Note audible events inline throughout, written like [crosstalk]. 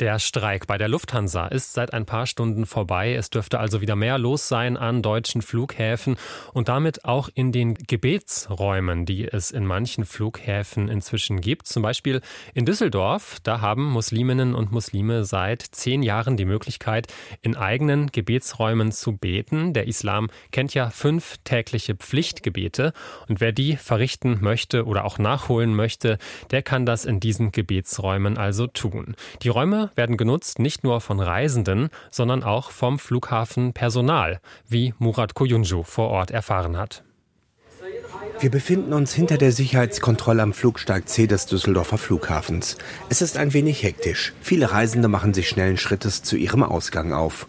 Der Streik bei der Lufthansa ist seit ein paar Stunden vorbei. Es dürfte also wieder mehr los sein an deutschen Flughäfen und damit auch in den Gebetsräumen, die es in manchen Flughäfen inzwischen gibt. Zum Beispiel in Düsseldorf. Da haben Musliminnen und Muslime seit zehn Jahren die Möglichkeit, in eigenen Gebetsräumen zu beten. Der Islam kennt ja fünf tägliche Pflichtgebete und wer die verrichten möchte oder auch nachholen möchte, der kann das in diesen Gebetsräumen also tun. Die Räume werden genutzt nicht nur von Reisenden, sondern auch vom Flughafenpersonal, wie Murat Koyunju vor Ort erfahren hat. Wir befinden uns hinter der Sicherheitskontrolle am Flugsteig C des Düsseldorfer Flughafens. Es ist ein wenig hektisch. Viele Reisende machen sich schnellen Schrittes zu ihrem Ausgang auf.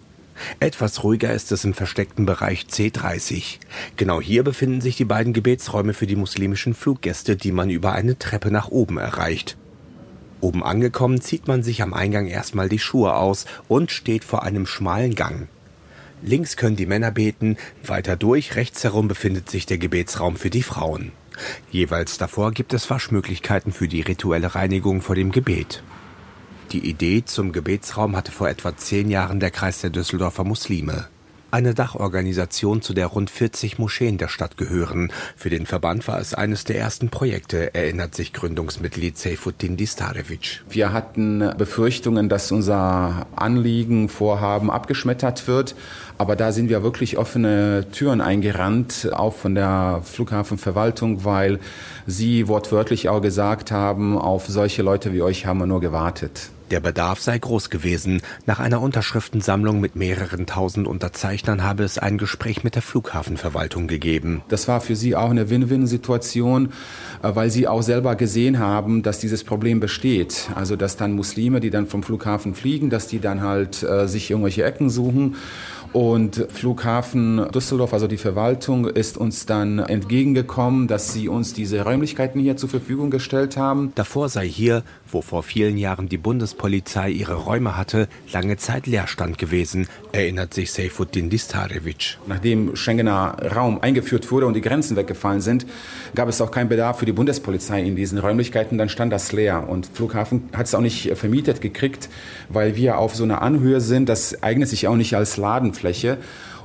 Etwas ruhiger ist es im versteckten Bereich C30. Genau hier befinden sich die beiden Gebetsräume für die muslimischen Fluggäste, die man über eine Treppe nach oben erreicht. Oben angekommen zieht man sich am Eingang erstmal die Schuhe aus und steht vor einem schmalen Gang. Links können die Männer beten, weiter durch, rechts herum befindet sich der Gebetsraum für die Frauen. Jeweils davor gibt es Waschmöglichkeiten für die rituelle Reinigung vor dem Gebet. Die Idee zum Gebetsraum hatte vor etwa zehn Jahren der Kreis der Düsseldorfer Muslime eine Dachorganisation, zu der rund 40 Moscheen der Stadt gehören. Für den Verband war es eines der ersten Projekte, erinnert sich Gründungsmitglied Seyfuddin Distarevic. Wir hatten Befürchtungen, dass unser Anliegen, Vorhaben abgeschmettert wird. Aber da sind wir wirklich offene Türen eingerannt, auch von der Flughafenverwaltung, weil sie wortwörtlich auch gesagt haben, auf solche Leute wie euch haben wir nur gewartet. Der Bedarf sei groß gewesen. Nach einer Unterschriftensammlung mit mehreren tausend Unterzeichnern habe es ein Gespräch mit der Flughafenverwaltung gegeben. Das war für sie auch eine Win-Win-Situation, äh, weil sie auch selber gesehen haben, dass dieses Problem besteht. Also dass dann Muslime, die dann vom Flughafen fliegen, dass die dann halt äh, sich irgendwelche Ecken suchen und Flughafen Düsseldorf, also die Verwaltung, ist uns dann entgegengekommen, dass sie uns diese Räumlichkeiten hier zur Verfügung gestellt haben. Davor sei hier, wo vor vielen Jahren die Bundespolizei ihre Räume hatte, lange Zeit Leerstand gewesen, erinnert sich Seyfuddin Distarevic. Nachdem Schengener Raum eingeführt wurde und die Grenzen weggefallen sind, gab es auch keinen Bedarf für die Bundespolizei in diesen Räumlichkeiten. Dann stand das leer und Flughafen hat es auch nicht vermietet gekriegt, weil wir auf so einer Anhöhe sind. Das eignet sich auch nicht als Laden Fläche.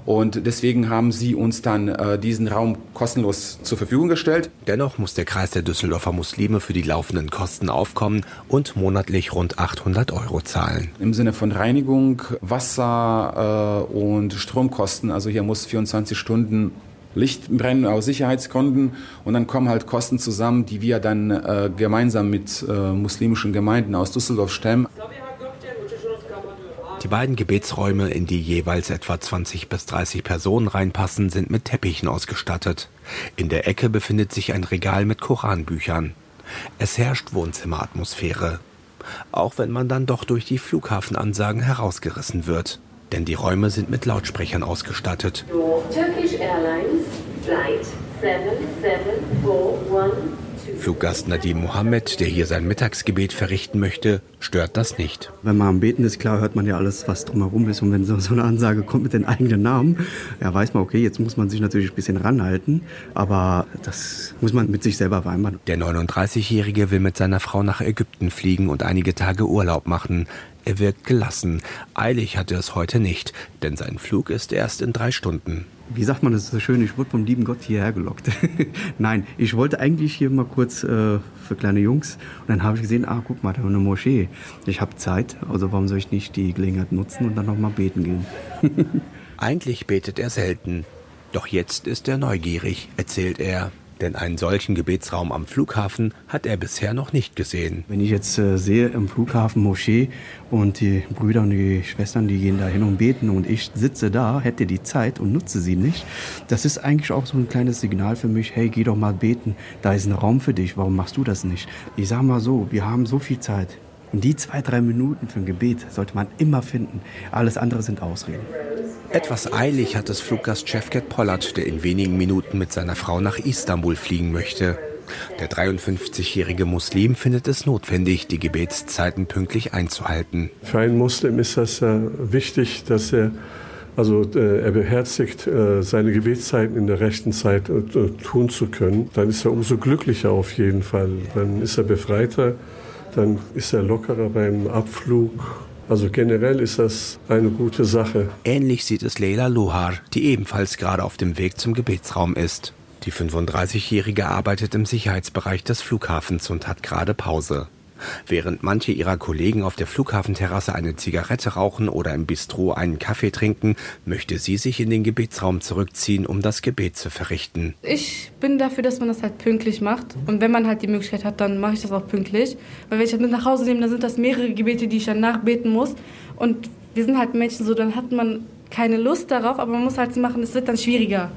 Und deswegen haben sie uns dann äh, diesen Raum kostenlos zur Verfügung gestellt. Dennoch muss der Kreis der Düsseldorfer Muslime für die laufenden Kosten aufkommen und monatlich rund 800 Euro zahlen. Im Sinne von Reinigung, Wasser äh, und Stromkosten. Also hier muss 24 Stunden Licht brennen aus Sicherheitsgründen und dann kommen halt Kosten zusammen, die wir dann äh, gemeinsam mit äh, muslimischen Gemeinden aus Düsseldorf stemmen. Die beiden Gebetsräume, in die jeweils etwa 20 bis 30 Personen reinpassen, sind mit Teppichen ausgestattet. In der Ecke befindet sich ein Regal mit Koranbüchern. Es herrscht Wohnzimmeratmosphäre. Auch wenn man dann doch durch die Flughafenansagen herausgerissen wird. Denn die Räume sind mit Lautsprechern ausgestattet. Turkish Airlines Flight 7741 Fluggast Nadim Mohammed, der hier sein Mittagsgebet verrichten möchte, stört das nicht. Wenn man am Beten ist, klar hört man ja alles, was drumherum ist. Und wenn so, so eine Ansage kommt mit den eigenen Namen, ja, weiß man, okay, jetzt muss man sich natürlich ein bisschen ranhalten. Aber das muss man mit sich selber vereinbaren. Der 39-Jährige will mit seiner Frau nach Ägypten fliegen und einige Tage Urlaub machen. Er wirkt gelassen. Eilig hat er es heute nicht, denn sein Flug ist erst in drei Stunden wie sagt man das so schön, ich wurde vom lieben Gott hierher gelockt. [laughs] Nein, ich wollte eigentlich hier mal kurz äh, für kleine Jungs und dann habe ich gesehen, ah, guck mal, da ist eine Moschee. Ich habe Zeit, also warum soll ich nicht die Gelegenheit nutzen und dann noch mal beten gehen? [laughs] eigentlich betet er selten, doch jetzt ist er neugierig, erzählt er. Denn einen solchen Gebetsraum am Flughafen hat er bisher noch nicht gesehen. Wenn ich jetzt äh, sehe im Flughafen Moschee und die Brüder und die Schwestern, die gehen da hin und beten und ich sitze da, hätte die Zeit und nutze sie nicht, das ist eigentlich auch so ein kleines Signal für mich, hey, geh doch mal beten, da ist ein Raum für dich, warum machst du das nicht? Ich sage mal so, wir haben so viel Zeit. Und die zwei, drei Minuten für ein Gebet sollte man immer finden. Alles andere sind Ausreden. Etwas eilig hat es Fluggast Chefcat Pollard, der in wenigen Minuten mit seiner Frau nach Istanbul fliegen möchte. Der 53-jährige Muslim findet es notwendig, die Gebetszeiten pünktlich einzuhalten. Für einen Muslim ist das äh, wichtig, dass er Also äh, er beherzigt äh, seine Gebetszeiten in der rechten Zeit äh, tun zu können. Dann ist er umso glücklicher auf jeden Fall. Dann ist er befreiter, dann ist er lockerer beim Abflug. Also generell ist das eine gute Sache. Ähnlich sieht es Leila Lohar, die ebenfalls gerade auf dem Weg zum Gebetsraum ist. Die 35-Jährige arbeitet im Sicherheitsbereich des Flughafens und hat gerade Pause. Während manche ihrer Kollegen auf der Flughafenterrasse eine Zigarette rauchen oder im Bistro einen Kaffee trinken, möchte sie sich in den Gebetsraum zurückziehen, um das Gebet zu verrichten. Ich bin dafür, dass man das halt pünktlich macht. Und wenn man halt die Möglichkeit hat, dann mache ich das auch pünktlich. Weil wenn ich das mit nach Hause nehme, dann sind das mehrere Gebete, die ich dann nachbeten muss. Und wir sind halt Menschen so, dann hat man keine Lust darauf, aber man muss halt machen, es wird dann schwieriger.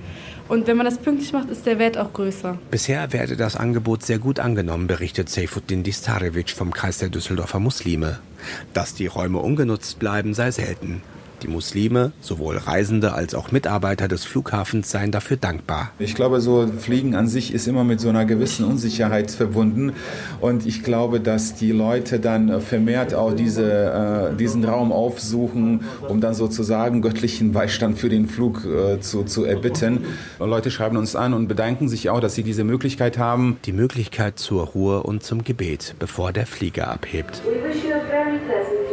Und wenn man das pünktlich macht, ist der Wert auch größer. Bisher werde das Angebot sehr gut angenommen, berichtet Seyfuddin Distarevic vom Kreis der Düsseldorfer Muslime. Dass die Räume ungenutzt bleiben, sei selten. Die Muslime, sowohl Reisende als auch Mitarbeiter des Flughafens, seien dafür dankbar. Ich glaube, so Fliegen an sich ist immer mit so einer gewissen Unsicherheit verbunden. Und ich glaube, dass die Leute dann vermehrt auch diese, äh, diesen Raum aufsuchen, um dann sozusagen göttlichen Beistand für den Flug äh, zu, zu erbitten. Leute schreiben uns an und bedanken sich auch, dass sie diese Möglichkeit haben. Die Möglichkeit zur Ruhe und zum Gebet, bevor der Flieger abhebt. We wish you a very pleasant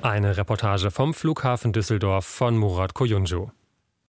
Eine Reportage vom Flughafen Düsseldorf von Murat Koyuncu.